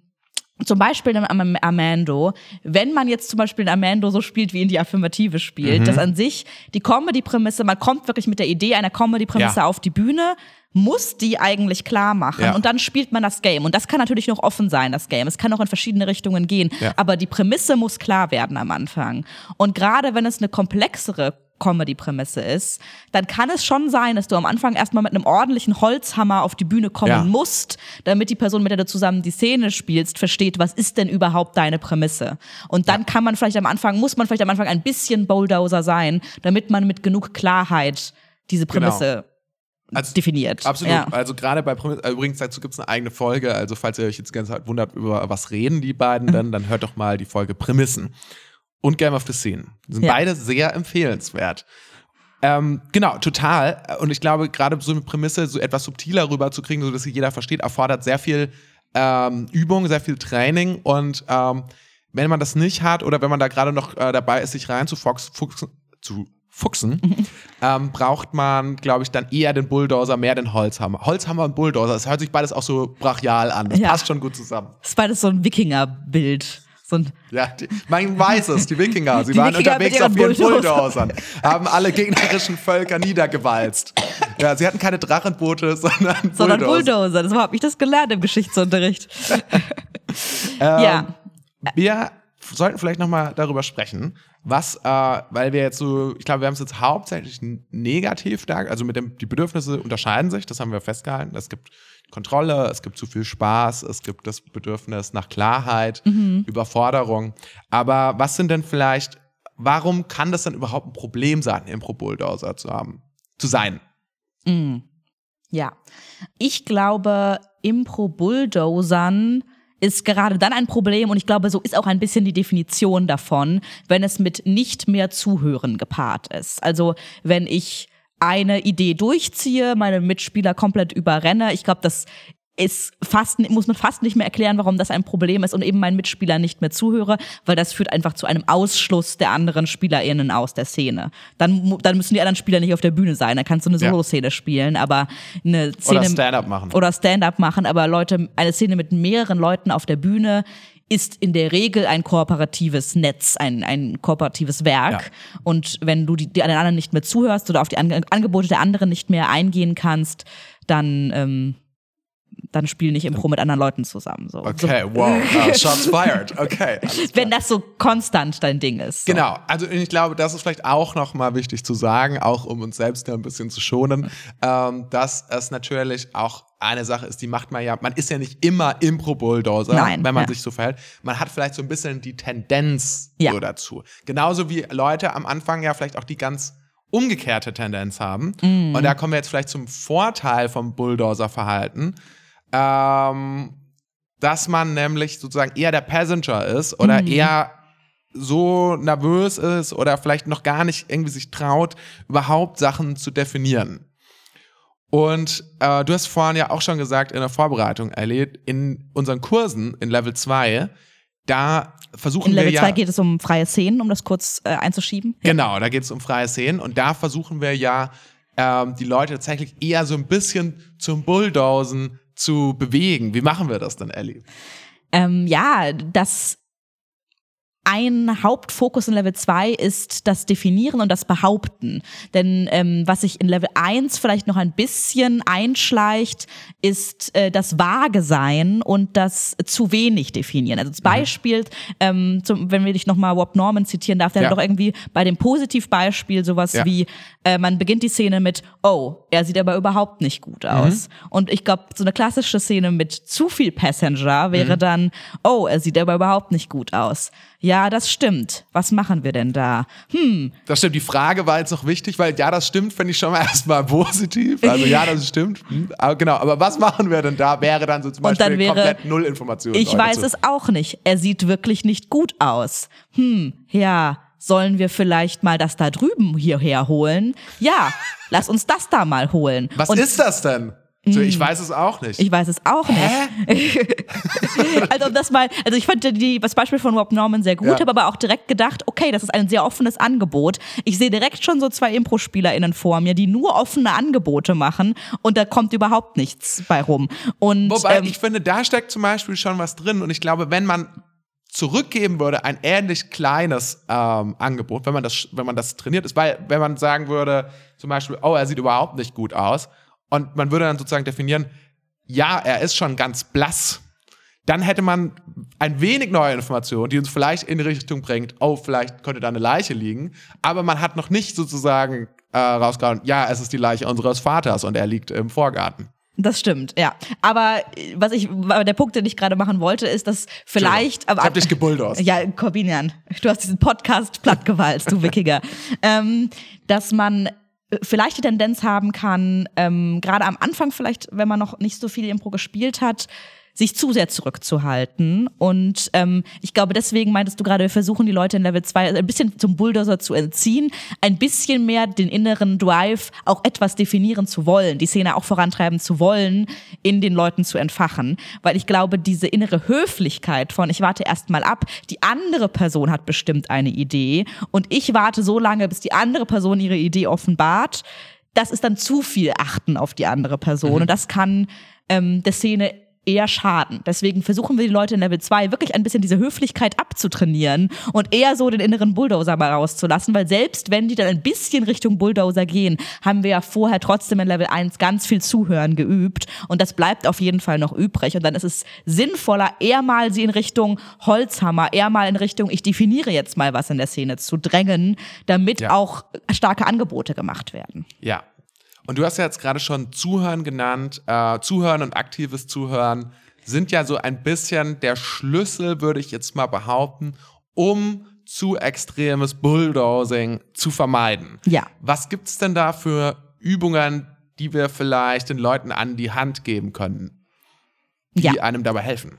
zum Beispiel im Amando, wenn man jetzt zum Beispiel ein Amando so spielt, wie ihn die Affirmative spielt, mhm. dass an sich die Comedy-Prämisse, man kommt wirklich mit der Idee einer Comedy-Prämisse ja. auf die Bühne, muss die eigentlich klar machen ja. und dann spielt man das Game. Und das kann natürlich noch offen sein, das Game. Es kann auch in verschiedene Richtungen gehen. Ja. Aber die Prämisse muss klar werden am Anfang. Und gerade wenn es eine komplexere Comedy-Prämisse ist, dann kann es schon sein, dass du am Anfang erstmal mit einem ordentlichen Holzhammer auf die Bühne kommen ja. musst, damit die Person, mit der du zusammen die Szene spielst, versteht, was ist denn überhaupt deine Prämisse. Und dann ja. kann man vielleicht am Anfang, muss man vielleicht am Anfang ein bisschen Bulldozer sein, damit man mit genug Klarheit diese genau. Prämisse genau. Also, definiert. Absolut. Ja. Also gerade bei Prämisse, übrigens dazu gibt es eine eigene Folge. Also falls ihr euch jetzt ganz wundert, über was reden die beiden, dann, dann hört doch mal die Folge Prämissen und Game of the Scene. Sind ja. beide sehr empfehlenswert. Ähm, genau, total. Und ich glaube, gerade so eine Prämisse so etwas subtiler rüberzukriegen, so dass sie jeder versteht, erfordert sehr viel ähm, Übung, sehr viel Training. Und ähm, wenn man das nicht hat oder wenn man da gerade noch äh, dabei ist, sich rein zu, fuchsen, fuchsen, ähm, braucht man, glaube ich, dann eher den Bulldozer, mehr den Holzhammer. Holzhammer und Bulldozer, das hört sich beides auch so brachial an. Das ja. passt schon gut zusammen. Das ist beides so ein Wikinger-Bild. So ja, die, man weiß es, die Wikinger, sie die waren Wikinger unterwegs auf ihren Bulldozern, haben alle gegnerischen Völker niedergewalzt. Ja, sie hatten keine Drachenboote, sondern Bulldozer. Sondern Bulldozer, das habe ich das gelernt im Geschichtsunterricht. ähm, ja. Wir sollten vielleicht nochmal darüber sprechen, was, äh, weil wir jetzt so, ich glaube, wir haben es jetzt hauptsächlich negativ da, also mit dem, die Bedürfnisse unterscheiden sich, das haben wir festgehalten. Es gibt Kontrolle, es gibt zu viel Spaß, es gibt das Bedürfnis nach Klarheit, mhm. Überforderung. Aber was sind denn vielleicht, warum kann das denn überhaupt ein Problem sein, Impro-Bulldozer zu haben, zu sein? Mhm. Ja, ich glaube, Impro-Bulldozern ist gerade dann ein Problem und ich glaube, so ist auch ein bisschen die Definition davon, wenn es mit nicht mehr Zuhören gepaart ist. Also wenn ich eine Idee durchziehe, meine Mitspieler komplett überrenne. Ich glaube, das ist fast, muss man fast nicht mehr erklären, warum das ein Problem ist und eben meinen Mitspielern nicht mehr zuhöre, weil das führt einfach zu einem Ausschluss der anderen SpielerInnen aus der Szene. Dann, dann müssen die anderen Spieler nicht auf der Bühne sein, dann kannst du eine Solo-Szene spielen, aber eine Szene. Oder Stand-up machen. Oder Stand-up machen, aber Leute, eine Szene mit mehreren Leuten auf der Bühne ist in der Regel ein kooperatives Netz, ein, ein kooperatives Werk. Ja. Und wenn du die, die anderen nicht mehr zuhörst oder auf die Angebote der anderen nicht mehr eingehen kannst, dann ähm, dann spiel nicht Impro mit anderen Leuten zusammen. So. Okay, so. wow, uh, shots fired. Okay. Wenn das so konstant dein Ding ist. So. Genau, also ich glaube, das ist vielleicht auch nochmal wichtig zu sagen, auch um uns selbst ein bisschen zu schonen, ähm, dass es natürlich auch eine Sache ist, die macht man ja, man ist ja nicht immer Impro-Bulldozer, wenn man ja. sich so verhält. Man hat vielleicht so ein bisschen die Tendenz ja. so dazu. Genauso wie Leute am Anfang ja vielleicht auch die ganz umgekehrte Tendenz haben. Mm. Und da kommen wir jetzt vielleicht zum Vorteil vom Bulldozer-Verhalten, ähm, dass man nämlich sozusagen eher der Passenger ist oder mm. eher so nervös ist oder vielleicht noch gar nicht irgendwie sich traut, überhaupt Sachen zu definieren. Und äh, du hast vorhin ja auch schon gesagt in der Vorbereitung, Elliot, in unseren Kursen in Level 2, da versuchen in Level wir ja. In Level 2 geht es um freie Szenen, um das kurz äh, einzuschieben. Genau, da geht es um freie Szenen und da versuchen wir ja, ähm, die Leute tatsächlich eher so ein bisschen zum Bulldozen zu bewegen. Wie machen wir das denn, Ellie? Ähm, ja, das ein Hauptfokus in Level 2 ist das Definieren und das Behaupten. Denn ähm, was sich in Level 1 vielleicht noch ein bisschen einschleicht, ist äh, das Vage sein und das zu wenig definieren. Also zum mhm. Beispiel, ähm, zum, wenn wir dich nochmal Wop Norman zitieren darf, der ja. hat doch irgendwie bei dem Positivbeispiel sowas ja. wie, äh, man beginnt die Szene mit, oh, er sieht aber überhaupt nicht gut aus. Mhm. Und ich glaube, so eine klassische Szene mit zu viel Passenger wäre mhm. dann, oh, er sieht aber überhaupt nicht gut aus ja, das stimmt. Was machen wir denn da? Hm. Das stimmt. Die Frage war jetzt noch wichtig, weil ja, das stimmt, finde ich schon mal erstmal positiv. Also ja, das stimmt. Hm. Aber genau, aber was machen wir denn da? Wäre dann so zum Beispiel dann wäre, komplett null Informationen. Ich weiß zu. es auch nicht. Er sieht wirklich nicht gut aus. Hm, ja. Sollen wir vielleicht mal das da drüben hierher holen? Ja, lass uns das da mal holen. Was Und ist das denn? So, ich mm. weiß es auch nicht. Ich weiß es auch nicht. also das mal, also ich fand die, das Beispiel von Rob Norman sehr gut, ja. habe aber auch direkt gedacht, okay, das ist ein sehr offenes Angebot. Ich sehe direkt schon so zwei Impro-SpielerInnen vor mir, die nur offene Angebote machen und da kommt überhaupt nichts bei rum. Und, Wobei, ähm, ich finde, da steckt zum Beispiel schon was drin und ich glaube, wenn man zurückgeben würde, ein ähnlich kleines ähm, Angebot, wenn man das, wenn man das trainiert ist, weil wenn man sagen würde, zum Beispiel, oh, er sieht überhaupt nicht gut aus, und man würde dann sozusagen definieren, ja, er ist schon ganz blass. Dann hätte man ein wenig neue Informationen, die uns vielleicht in die Richtung bringt, oh, vielleicht könnte da eine Leiche liegen. Aber man hat noch nicht sozusagen äh, rausgehauen, ja, es ist die Leiche unseres Vaters und er liegt im Vorgarten. Das stimmt, ja. Aber was ich, der Punkt, den ich gerade machen wollte, ist, dass vielleicht. Aber, ich hab dich gebulldozed. Ja, Corbinian, du hast diesen Podcast plattgewalzt, du Wickiger. ähm, dass man vielleicht die Tendenz haben kann, ähm, gerade am Anfang vielleicht, wenn man noch nicht so viel Impro gespielt hat, sich zu sehr zurückzuhalten. Und ähm, ich glaube, deswegen meintest du gerade, wir versuchen die Leute in Level 2 ein bisschen zum Bulldozer zu entziehen, ein bisschen mehr den inneren Drive auch etwas definieren zu wollen, die Szene auch vorantreiben zu wollen, in den Leuten zu entfachen. Weil ich glaube, diese innere Höflichkeit von ich warte erst mal ab, die andere Person hat bestimmt eine Idee und ich warte so lange, bis die andere Person ihre Idee offenbart, das ist dann zu viel Achten auf die andere Person. Mhm. Und das kann ähm, der Szene eher schaden. Deswegen versuchen wir die Leute in Level 2 wirklich ein bisschen diese Höflichkeit abzutrainieren und eher so den inneren Bulldozer mal rauszulassen, weil selbst wenn die dann ein bisschen Richtung Bulldozer gehen, haben wir ja vorher trotzdem in Level 1 ganz viel Zuhören geübt und das bleibt auf jeden Fall noch übrig und dann ist es sinnvoller, eher mal sie in Richtung Holzhammer, eher mal in Richtung ich definiere jetzt mal was in der Szene zu drängen, damit ja. auch starke Angebote gemacht werden. Ja, und du hast ja jetzt gerade schon Zuhören genannt. Äh, Zuhören und aktives Zuhören sind ja so ein bisschen der Schlüssel, würde ich jetzt mal behaupten, um zu extremes Bulldozing zu vermeiden. Ja. Was gibt es denn da für Übungen, die wir vielleicht den Leuten an die Hand geben können, die ja. einem dabei helfen?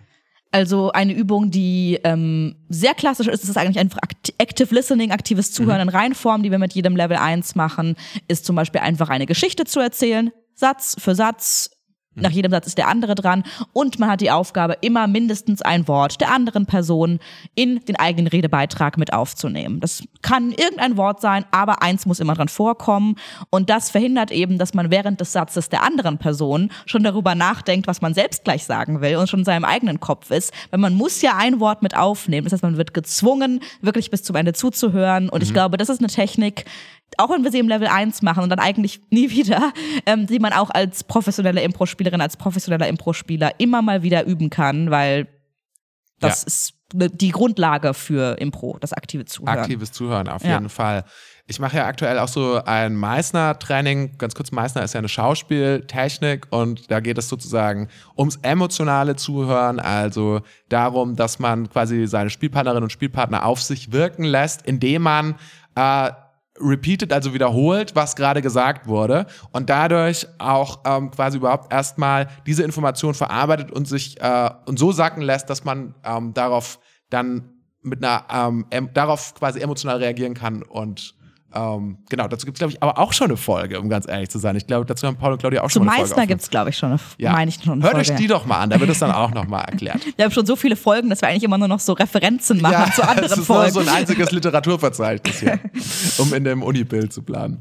Also eine Übung, die ähm, sehr klassisch ist, ist eigentlich einfach Active Listening, aktives Zuhören mhm. in Reihenform, die wir mit jedem Level 1 machen, ist zum Beispiel einfach eine Geschichte zu erzählen, Satz für Satz, nach jedem Satz ist der andere dran und man hat die Aufgabe, immer mindestens ein Wort der anderen Person in den eigenen Redebeitrag mit aufzunehmen. Das kann irgendein Wort sein, aber eins muss immer dran vorkommen und das verhindert eben, dass man während des Satzes der anderen Person schon darüber nachdenkt, was man selbst gleich sagen will und schon in seinem eigenen Kopf ist, weil man muss ja ein Wort mit aufnehmen. Das heißt, man wird gezwungen, wirklich bis zum Ende zuzuhören und mhm. ich glaube, das ist eine Technik, auch wenn wir sie im Level 1 machen und dann eigentlich nie wieder, ähm, die man auch als professionelle Impro-Spielerin, als professioneller Impro-Spieler immer mal wieder üben kann, weil das ja. ist ne, die Grundlage für Impro, das aktive Zuhören. Aktives Zuhören, auf jeden Fall. Ich mache ja aktuell auch so ein Meißner-Training. Ganz kurz, Meißner ist ja eine Schauspieltechnik und da geht es sozusagen ums emotionale Zuhören, also darum, dass man quasi seine Spielpartnerinnen und Spielpartner auf sich wirken lässt, indem man äh, repeated, also wiederholt, was gerade gesagt wurde und dadurch auch ähm, quasi überhaupt erstmal diese Information verarbeitet und sich äh, und so sacken lässt, dass man ähm, darauf dann mit einer ähm, darauf quasi emotional reagieren kann und ähm, genau, dazu gibt es, glaube ich, aber auch schon eine Folge, um ganz ehrlich zu sein. Ich glaube, dazu haben Paul und Claudia auch Zu schon eine Meißner Folge. gibt es, glaube ich, schon eine, ja. meine ich schon eine Hört Folge. euch die doch mal an, da wird es dann auch nochmal erklärt. Wir haben schon so viele Folgen, dass wir eigentlich immer nur noch so Referenzen machen zu anderen es ist Folgen. nur so ein einziges Literaturverzeichnis hier, um in dem Unibild zu planen.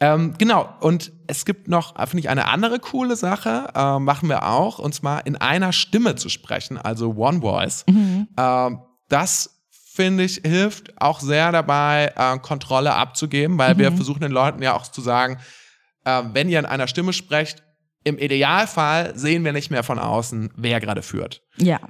Ähm, genau, und es gibt noch, finde ich, eine andere coole Sache, äh, machen wir auch, und zwar in einer Stimme zu sprechen, also One Voice. Mhm. Ähm, das finde ich, hilft auch sehr dabei, äh, Kontrolle abzugeben, weil wir versuchen den Leuten ja auch zu sagen, äh, wenn ihr in einer Stimme sprecht, im Idealfall sehen wir nicht mehr von außen, wer gerade führt. Ja.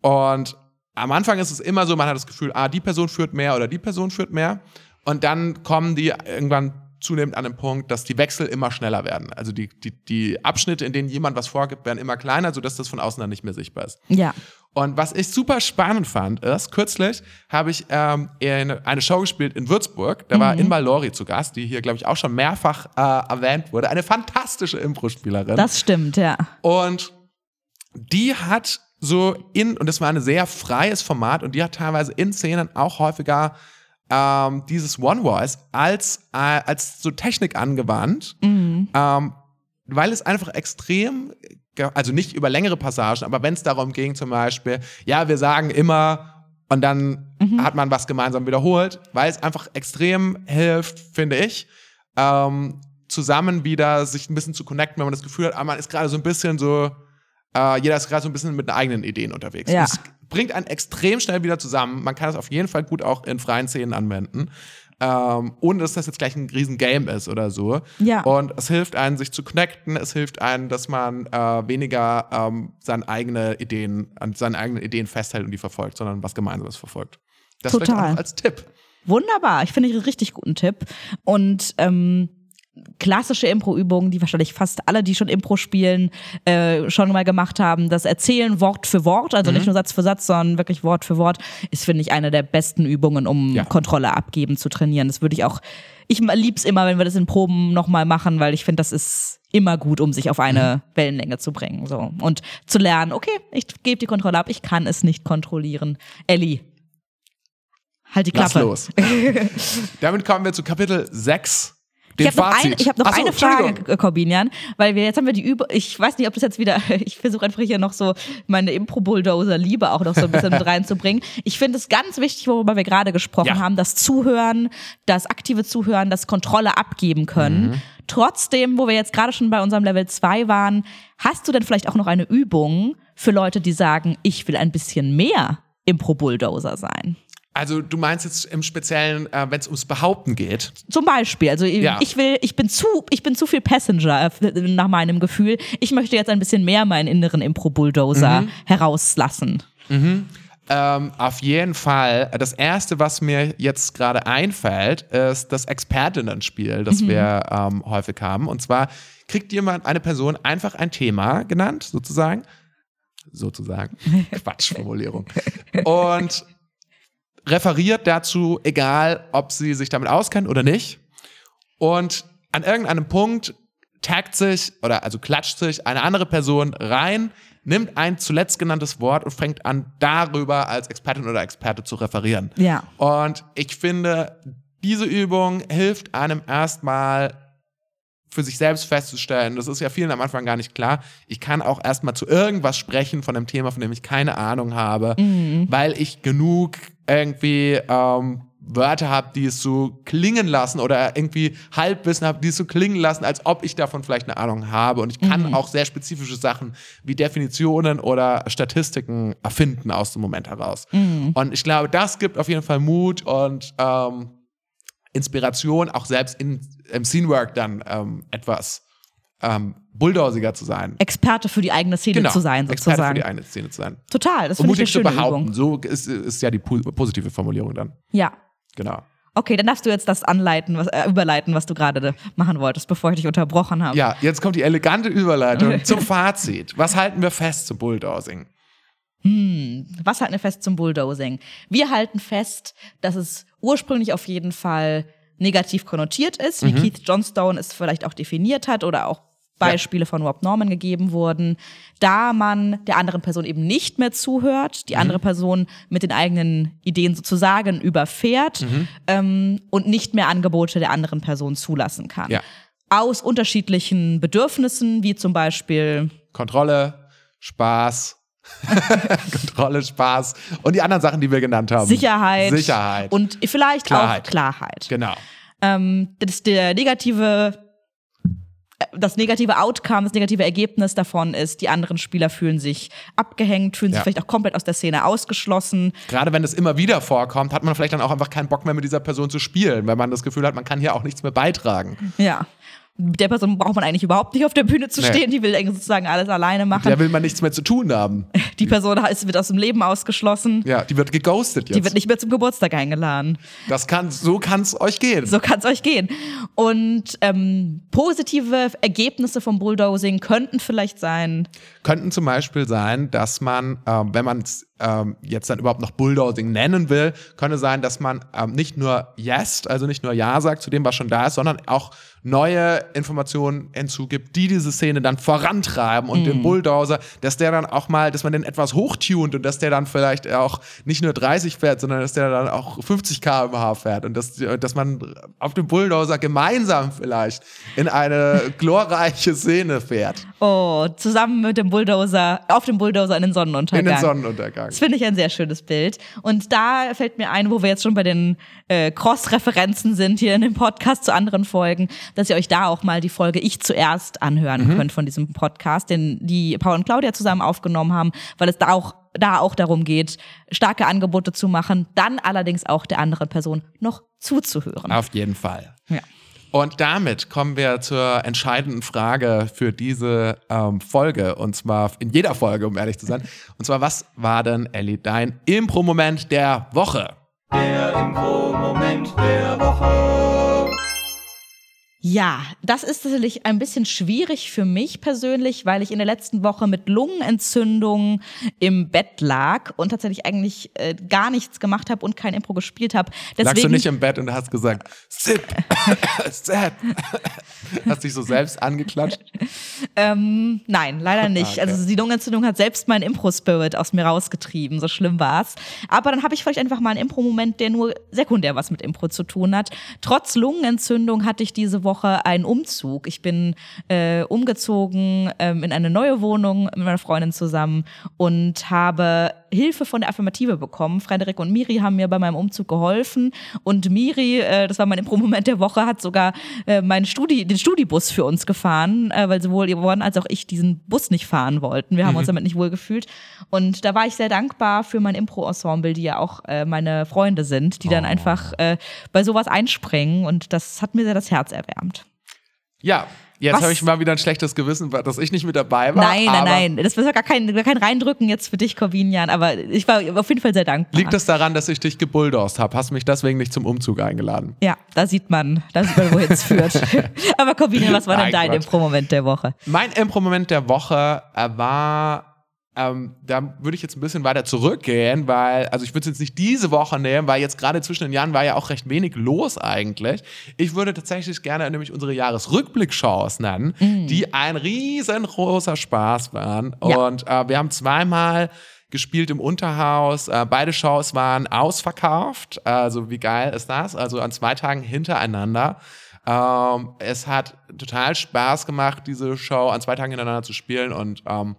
Und am Anfang ist es immer so, man hat das Gefühl, ah, die Person führt mehr oder die Person führt mehr. Und dann kommen die irgendwann zunehmend an den Punkt, dass die Wechsel immer schneller werden. Also die, die, die Abschnitte, in denen jemand was vorgibt, werden immer kleiner, sodass das von außen dann nicht mehr sichtbar ist. Ja. Und was ich super spannend fand, ist, kürzlich habe ich ähm, in eine Show gespielt in Würzburg. Da war Inma Lori zu Gast, die hier, glaube ich, auch schon mehrfach äh, erwähnt wurde. Eine fantastische Impro-Spielerin. Das stimmt, ja. Und die hat so in, und das war ein sehr freies Format, und die hat teilweise in Szenen auch häufiger ähm, dieses One Voice als, äh, als so Technik angewandt, ähm, weil es einfach extrem, also nicht über längere Passagen, aber wenn es darum ging, zum Beispiel, ja, wir sagen immer, und dann hat man was gemeinsam wiederholt, weil es einfach extrem hilft, finde ich, ähm, zusammen wieder sich ein bisschen zu connecten, wenn man das Gefühl hat, ah, man ist gerade so ein bisschen so, äh, jeder ist gerade so ein bisschen mit eigenen Ideen unterwegs. Ja. Und Es bringt einen extrem schnell wieder zusammen. Man kann es auf jeden Fall gut auch in freien Szenen anwenden. Ähm, ohne dass das jetzt gleich ein riesen Game ist oder so. Ja. Und es hilft einen, sich zu connecten. Es hilft einen, dass man äh, weniger ähm, seine eigene Ideen, an seinen eigenen Ideen festhält und die verfolgt, sondern was Gemeinsames verfolgt. Das vielleicht Total. auch als Tipp. Wunderbar. Ich finde einen richtig guten Tipp. Und ähm, klassische Impro-Übungen, die wahrscheinlich fast alle, die schon Impro spielen, äh, schon mal gemacht haben. Das Erzählen Wort für Wort, also nicht nur Satz für Satz, sondern wirklich Wort für Wort, ist, finde ich, eine der besten Übungen, um Ja. Kontrolle abgeben zu trainieren. Das würde ich auch, ich lieb's immer, wenn wir das in Proben nochmal machen, weil ich finde, das ist immer gut, um sich auf eine Wellenlänge zu bringen. So. Und zu lernen, okay, ich gebe die Kontrolle ab, ich kann es nicht kontrollieren. Ellie. Halt die Lass Klappe. los. Damit kommen wir zu Kapitel 6. Ich Dem habe noch, ein, ich hab noch so, eine Frage, Corbinian, weil wir jetzt haben wir die Übung, ich weiß nicht, ob das jetzt wieder, ich versuche einfach hier noch so meine Impro-Bulldozer-Liebe auch noch so ein bisschen mit reinzubringen. Ich finde es ganz wichtig, worüber wir gerade gesprochen Ja. haben, das Zuhören, das aktive Zuhören, das Kontrolle abgeben können. Mhm. Trotzdem, wo wir jetzt gerade schon bei unserem Level 2 waren, hast du denn vielleicht auch noch eine Übung für Leute, die sagen, ich will ein bisschen mehr Impro-Bulldozer sein? Also du meinst jetzt im Speziellen, äh, wenn es ums Behaupten geht. Zum Beispiel, also Ja. ich will, ich bin zu, ich bin zu viel Passenger äh, nach meinem Gefühl. Ich möchte jetzt ein bisschen mehr meinen inneren Impro-Bulldozer Mhm. herauslassen. Ähm, auf jeden Fall. Das erste, was mir jetzt gerade einfällt, ist das Expertinnen-Spiel, das wir ähm, häufig haben. Und zwar kriegt jemand, eine Person einfach ein Thema genannt, sozusagen. Sozusagen. Quatschformulierung. Und referiert dazu, egal ob sie sich damit auskennt oder nicht. Und an irgendeinem Punkt taggt sich oder also klatscht sich eine andere Person rein, nimmt ein zuletzt genanntes Wort und fängt an, darüber als Expertin oder Experte zu referieren. Ja. Und ich finde, diese Übung hilft einem erstmal für sich selbst festzustellen, das ist ja vielen am Anfang gar nicht klar, ich kann auch erstmal zu irgendwas sprechen von einem Thema, von dem ich keine Ahnung habe, weil ich genug irgendwie ähm, Wörter habe, die es so klingen lassen oder irgendwie Halbwissen habe, die es so klingen lassen, als ob ich davon vielleicht eine Ahnung habe. Und ich kann auch sehr spezifische Sachen wie Definitionen oder Statistiken erfinden aus dem Moment heraus. Und ich glaube, das gibt auf jeden Fall Mut und ähm, Inspiration, auch selbst in, im Scenework dann ähm, etwas ähm, bulldosiger zu sein. Experte für die eigene Szene zu sein, Genau. Experte für sozusagen. die eine Szene zu sein. Total, das finde ich eine mutig zu schöne behaupten. Übung. So ist, ist ja die po positive Formulierung dann. Ja. Genau. Okay, dann darfst du jetzt das anleiten, was, äh, überleiten, was du gerade machen wolltest, bevor ich dich unterbrochen habe. Ja, jetzt kommt die elegante Überleitung zum Fazit. Was halten wir fest zum Bulldozing? Was halten wir fest zum Bulldozing? Wir halten fest, dass es ursprünglich auf jeden Fall negativ konnotiert ist, wie Mhm. Keith Johnstone es vielleicht auch definiert hat oder auch Beispiele von Rob Norman gegeben wurden, da man der anderen Person eben nicht mehr zuhört, Mhm. die andere Person mit den eigenen Ideen sozusagen überfährt Mhm. ähm, und nicht mehr Angebote der anderen Person zulassen kann. Ja. Aus unterschiedlichen Bedürfnissen, wie zum Beispiel Kontrolle, Spaß, Kontrolle, Spaß und die anderen Sachen, die wir genannt haben. Sicherheit, Sicherheit. und vielleicht Klarheit. auch Klarheit. genau. ähm, das der negative das negative Outcome, das negative Ergebnis davon ist, die anderen Spieler fühlen sich abgehängt, fühlen sich Ja. vielleicht auch komplett aus der Szene ausgeschlossen. Gerade wenn es immer wieder vorkommt, hat man vielleicht dann auch einfach keinen Bock mehr mit dieser Person zu spielen, weil man das Gefühl hat, man kann hier auch nichts mehr beitragen. Ja. Mit der Person braucht man eigentlich überhaupt nicht auf der Bühne zu Nee. stehen, die will eigentlich sozusagen alles alleine machen. Der will man nichts mehr zu tun haben. Die Person ist, wird aus dem Leben ausgeschlossen, Ja, die wird geghostet jetzt. die wird nicht mehr zum Geburtstag eingeladen. das kann, so kann es euch gehen. So kann es euch gehen. Und ähm, positive Ergebnisse vom Bulldozing könnten vielleicht sein, könnten zum Beispiel sein, dass man, ähm, wenn man es ähm, jetzt dann überhaupt noch Bulldozing nennen will, könnte sein, dass man ähm, nicht nur Yes, also nicht nur Ja sagt zu dem, was schon da ist, sondern auch neue Informationen hinzugibt, die diese Szene dann vorantreiben und den Bulldozer, dass der dann auch mal, dass man den etwas hochtunt und dass der dann vielleicht auch nicht nur 30 fährt, sondern dass der dann auch 50 km/h fährt und dass, dass man auf dem Bulldozer gemeinsam vielleicht in eine glorreiche Szene fährt. oh, zusammen mit dem Bulldozer, auf dem Bulldozer in den Sonnenuntergang. In den Sonnenuntergang. Das finde ich ein sehr schönes Bild. Und da fällt mir ein, wo wir jetzt schon bei den äh, Cross-Referenzen sind hier in dem Podcast zu anderen Folgen, dass ihr euch da auch mal die Folge Ich zuerst anhören Mhm. könnt von diesem Podcast, den die Paul und Claudia zusammen aufgenommen haben, weil es da auch da auch darum geht, starke Angebote zu machen, dann allerdings auch der anderen Person noch zuzuhören. Auf jeden Fall. Ja. Und damit kommen wir zur entscheidenden Frage für diese ähm, Folge. Und zwar in jeder Folge, um ehrlich zu sein. Und zwar, was war denn, Ellie, dein Impro-Moment der Woche? Der Impro-Moment der Woche. Ja, das ist natürlich ein bisschen schwierig für mich persönlich, weil ich in der letzten Woche mit Lungenentzündung im Bett lag und tatsächlich eigentlich äh, gar nichts gemacht habe und kein Impro gespielt habe. Lagst du nicht im Bett und hast gesagt, Sip, Sip. Hast dich so selbst angeklatscht? ähm, nein, leider nicht. Okay. Also die Lungenentzündung hat selbst meinen Impro-Spirit aus mir rausgetrieben. So schlimm war's. Aber dann habe ich vielleicht einfach mal einen Impro-Moment, der nur sekundär was mit Impro zu tun hat. Trotz Lungenentzündung hatte ich diese Woche einen Umzug. Ich bin äh, umgezogen ähm, in eine neue Wohnung mit meiner Freundin zusammen und habe Hilfe von der Affirmative bekommen. Frederik und Miri haben mir bei meinem Umzug geholfen und Miri, äh, das war mein Impro-Moment der Woche, hat sogar äh, meinen Studi den Studibus für uns gefahren, äh, weil sowohl Yvonne als auch ich diesen Bus nicht fahren wollten. Wir haben uns damit nicht wohl gefühlt und da war ich sehr dankbar für mein Impro-Ensemble, die ja auch äh, meine Freunde sind, die dann Oh. einfach äh, bei sowas einspringen und das hat mir sehr das Herz erwärmt. Ja, jetzt habe ich mal wieder ein schlechtes Gewissen, dass ich nicht mit dabei war. Nein, nein, nein, das war gar kein, gar kein Reindrücken jetzt für dich, Corbinian, aber ich war auf jeden Fall sehr dankbar. Liegt es daran, dass ich dich gebulldozed habe? Hast mich deswegen nicht zum Umzug eingeladen? Ja, da sieht man, da sieht man, wohin es führt. Aber Corbinian, was war denn Nein, dein. Impro-Moment der Woche? Mein Impro-Moment der Woche war, ähm, da würde ich jetzt ein bisschen weiter zurückgehen, weil, also ich würde es jetzt nicht diese Woche nehmen, weil jetzt gerade zwischen den Jahren war ja auch recht wenig los eigentlich. Ich würde tatsächlich gerne nämlich unsere Jahresrückblickshows nennen, die ein riesengroßer Spaß waren. Ja. Und äh, wir haben zweimal gespielt im Unterhaus. Äh, beide Shows waren ausverkauft. Also wie geil ist das? Also an zwei Tagen hintereinander. Ähm, es hat total Spaß gemacht, diese Show an zwei Tagen hintereinander zu spielen und ähm,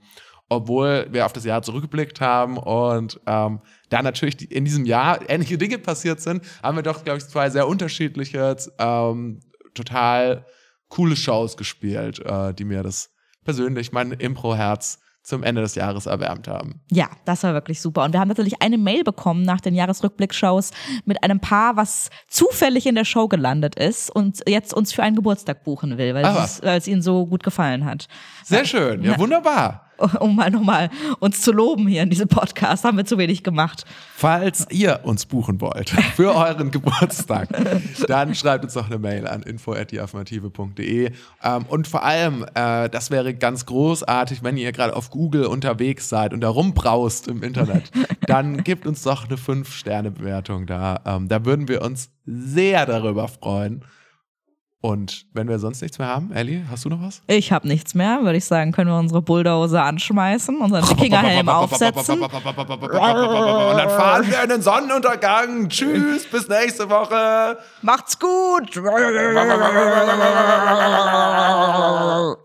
obwohl wir auf das Jahr zurückgeblickt haben und ähm, da natürlich die, in diesem Jahr ähnliche Dinge passiert sind, haben wir doch, glaube ich, zwei sehr unterschiedliche, ähm, total coole Shows gespielt, äh, die mir das persönlich, mein Impro-Herz zum Ende des Jahres erwärmt haben. Ja, das war wirklich super. Und wir haben natürlich eine Mail bekommen nach den Jahresrückblickshows mit einem Paar, was zufällig in der Show gelandet ist und jetzt uns für einen Geburtstag buchen will, weil es ihnen so gut gefallen hat. Sehr schön, ja, wunderbar. Um mal nochmal uns zu loben hier in diesem Podcast. Haben wir zu wenig gemacht. Falls ihr uns buchen wollt für euren Geburtstag, dann schreibt uns doch eine Mail an info.deaffirmative.de. Ähm, und vor allem, äh, das wäre ganz großartig, wenn ihr gerade auf Google unterwegs seid und da rumbraust im Internet, dann gebt uns doch eine 5-Sterne-Bewertung da. Ähm, da würden wir uns sehr darüber freuen. Und wenn wir sonst nichts mehr haben, Ellie, hast du noch was? Ich habe nichts mehr, würde ich sagen, können wir unsere Bulldozer anschmeißen, unseren Wikingerhelm aufsetzen. Und dann fahren wir in den Sonnenuntergang. Tschüss, bis nächste Woche. Macht's gut!